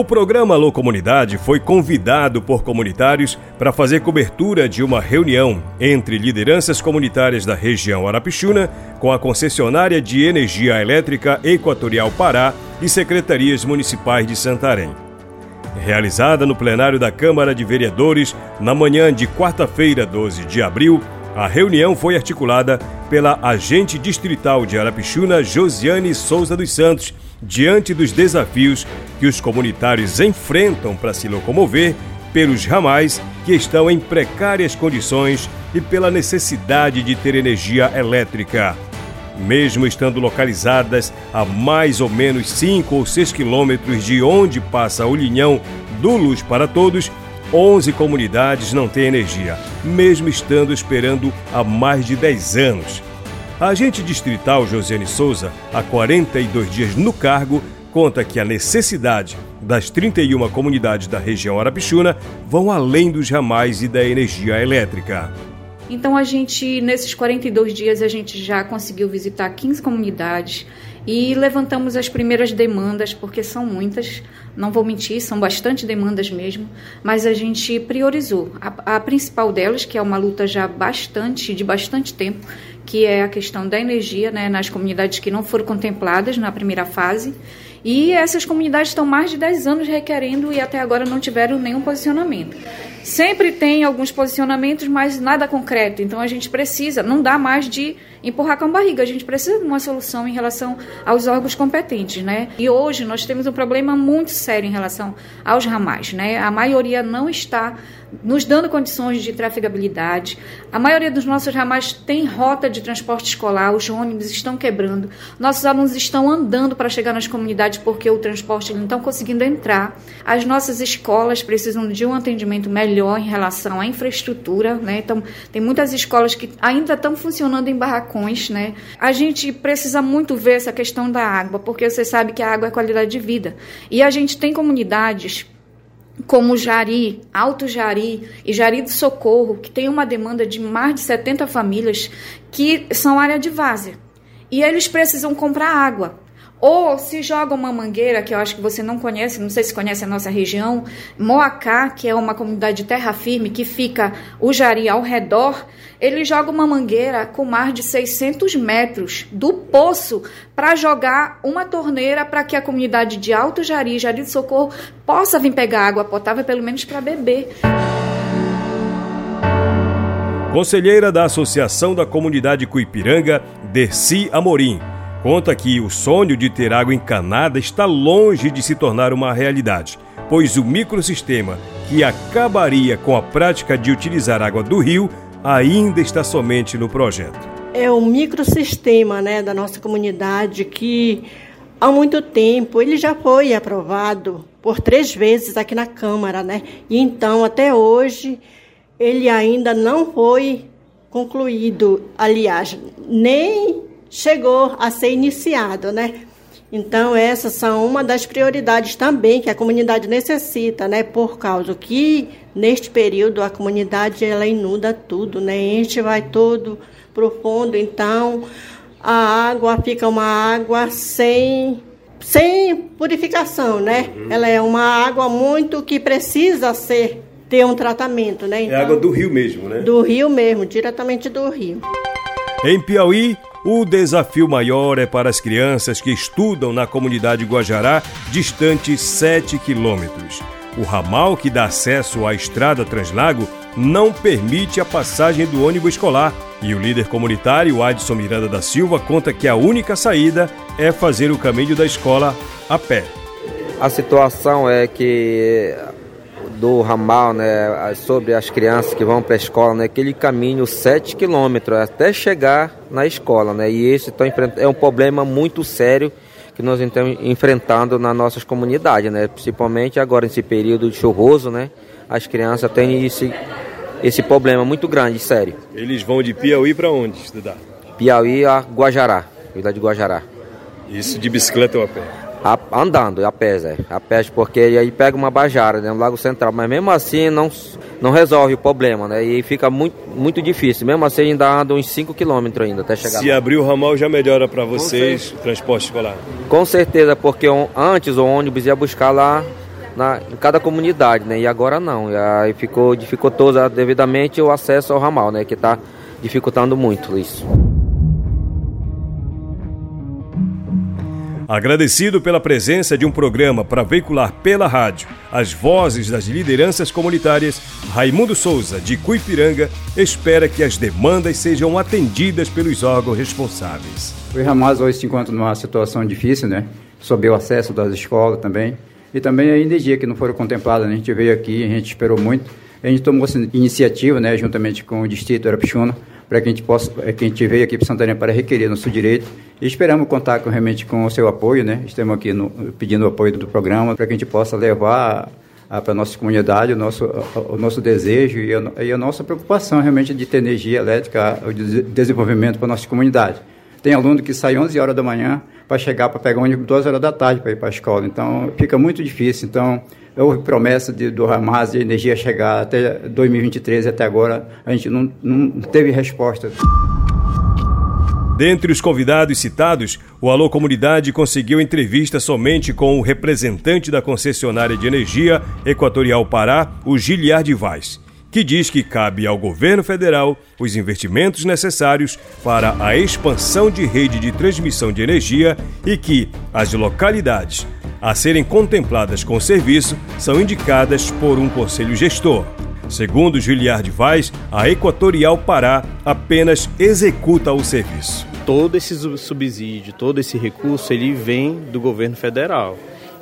O programa Alô Comunidade foi convidado por comunitários para fazer cobertura de uma reunião entre lideranças comunitárias da região Arapixuna com a concessionária de energia elétrica Equatorial Pará e secretarias municipais de Santarém. Realizada no plenário da Câmara de Vereadores na manhã de quarta-feira, 12 de abril, a reunião foi articulada pela agente distrital de Arapixuna, Josiane Souza dos Santos, diante dos desafios que os comunitários enfrentam para se locomover pelos ramais que estão em precárias condições e pela necessidade de ter energia elétrica. Mesmo estando localizadas a mais ou menos 5 ou 6 quilômetros de onde passa o linhão do Luz para Todos, 11 comunidades não têm energia, mesmo estando esperando há mais de 10 anos. A agente distrital Josiane Souza, há 42 dias no cargo, conta que a necessidade das 31 comunidades da região Arapixuna vão além dos ramais e da energia elétrica. Então a gente nesses 42 dias a gente já conseguiu visitar 15 comunidades e levantamos as primeiras demandas porque são muitas, não vou mentir, são bastante demandas mesmo, mas a gente priorizou. A, a principal delas, que é uma luta já bastante de bastante tempo, que é a questão da energia né, nas comunidades que não foram contempladas na primeira fase. E essas comunidades estão mais de 10 anos requerendo e até agora não tiveram nenhum posicionamento. Sempre tem alguns posicionamentos, mas nada concreto. Então a gente precisa, não dá mais de empurrar com a barriga, a gente precisa de uma solução em relação aos órgãos competentes, né? E hoje nós temos um problema muito sério em relação aos ramais, né? A maioria não está nos dando condições de trafegabilidade. A maioria dos nossos ramais tem rota de transporte escolar, os ônibus estão quebrando, nossos alunos estão andando para chegar nas comunidades porque o transporte não estão conseguindo entrar. As nossas escolas precisam de um atendimento melhor em relação à infraestrutura, né? Então, tem muitas escolas que ainda estão funcionando em barracões, né? A gente precisa muito ver essa questão da água, porque você sabe que a água é qualidade de vida. E a gente tem comunidades como Jari, Alto Jari e Jari do Socorro, que tem uma demanda de mais de 70 famílias que são área de várzea. E eles precisam comprar água. Ou se joga uma mangueira, que eu acho que você não conhece, não sei se conhece a nossa região, Moacá, que é uma comunidade de terra firme que fica o Jari ao redor, ele joga uma mangueira com mais de 600 metros do poço para jogar uma torneira para que a comunidade de Alto Jari, Jari de Socorro, possa vir pegar água potável, pelo menos para beber. Conselheira da Associação da Comunidade Cuipiranga, Dercy Amorim conta que o sonho de ter água encanada está longe de se tornar uma realidade, pois o microsistema que acabaria com a prática de utilizar água do rio ainda está somente no projeto. É o microsistema né, da nossa comunidade que há muito tempo ele já foi aprovado por três vezes aqui na Câmara, né? E então até hoje ele ainda não foi concluído, aliás, nem chegou a ser iniciado, né? Então, essas são uma das prioridades também que a comunidade necessita, né? Por causa que, neste período, a comunidade ela inunda tudo, né? Enche, vai todo profundo, então a água fica uma água sem, sem purificação, né? Uhum. Ela é uma água muito que precisa ser ter um tratamento, né? Então, é água do rio mesmo, né? Do rio mesmo, diretamente do rio. Em Piauí, o desafio maior é para as crianças que estudam na comunidade Guajará, distante 7 quilômetros. O ramal que dá acesso à estrada Translago não permite a passagem do ônibus escolar. E o líder comunitário Adson Miranda da Silva conta que a única saída é fazer o caminho da escola a pé. A situação é que do ramal, né, sobre as crianças que vão para a escola, né, aquele caminho 7 quilômetros até chegar na escola, né, e esse tá é um problema muito sério que nós estamos enfrentando nas nossas comunidades, né, principalmente agora nesse período de chuvoso, né, as crianças têm esse, esse problema muito grande, sério. Eles vão de Piauí para onde estudar? Piauí a Guajará, Vila de Guajará. Isso de bicicleta ou a pé? A, andando, a pé, Zé. A pé, porque aí pega uma bajara, né, no Lago Central. Mas mesmo assim não, não resolve o problema, né? E fica muito, muito difícil. Mesmo assim ainda anda uns 5 km ainda até chegar Se lá. abrir o ramal já melhora para vocês o transporte escolar? Com certeza, porque antes o ônibus ia buscar lá na, em cada comunidade, né? E agora não. E aí ficou dificultoso devidamente o acesso ao ramal, né? Que está dificultando muito isso. Agradecido pela presença de um programa para veicular pela rádio as vozes das lideranças comunitárias, Raimundo Souza, de Cuipiranga, espera que as demandas sejam atendidas pelos órgãos responsáveis. O Ramaz hoje se encontra numa situação difícil, né? Sobre o acesso das escolas também. E também a energia que não foram contempladas. Né? A gente veio aqui, a gente esperou muito. A gente tomou essa iniciativa, né, juntamente com o Distrito Arapixuna, para que a gente possa, é, que a gente veio aqui para Santarém para requerer nosso direito e esperamos contar com, realmente com o seu apoio, né? Estamos aqui no, pedindo o apoio do programa para que a gente possa levar para a nossa comunidade o nosso, o nosso desejo e a, e a, nossa preocupação realmente de ter energia elétrica, o desenvolvimento para a nossa comunidade. Tem aluno que sai 11 horas da manhã para chegar para pegar ônibus 2 horas da tarde para ir para a escola, então fica muito difícil. Então, houve promessa de, do Hamas de energia chegar até 2023 e até agora a gente não, não teve resposta. Dentre os convidados citados, o Alô Comunidade conseguiu entrevista somente com o representante da concessionária de energia Equatorial Pará, o Giliard Vaz, que diz que cabe ao governo federal os investimentos necessários para a expansão de rede de transmissão de energia e que as localidades a serem contempladas com o serviço são indicadas por um conselho gestor. Segundo Giliard Vaz, a Equatorial Pará apenas executa o serviço. Todo esse subsídio, todo esse recurso, ele vem do governo federal.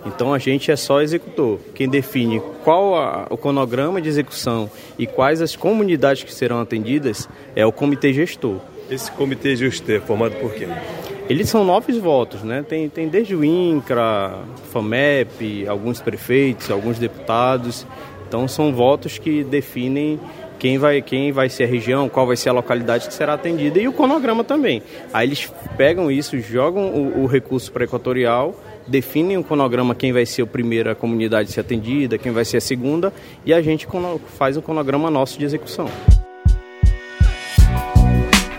Então a gente é só executor. Quem define qual a, o cronograma de execução e quais as comunidades que serão atendidas é o comitê gestor. Esse comitê gestor é formado por quem? Eles são nove votos, né? Tem, tem desde o INCRA, FAMEP, alguns prefeitos, alguns deputados. Então são votos que definem quem vai, quem vai ser a região, qual vai ser a localidade que será atendida e o cronograma também. Aí eles pegam isso, jogam o, o recurso para equatorial, definem o cronograma quem vai ser a primeira comunidade a ser atendida, quem vai ser a segunda e a gente faz o cronograma nosso de execução.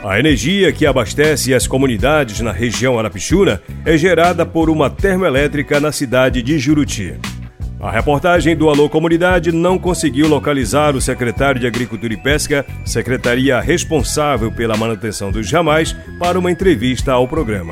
A energia que abastece as comunidades na região Arapixuna é gerada por uma termoelétrica na cidade de Juruti. A reportagem do Alô Comunidade não conseguiu localizar o secretário de Agricultura e Pesca, secretaria responsável pela manutenção dos ramais, para uma entrevista ao programa.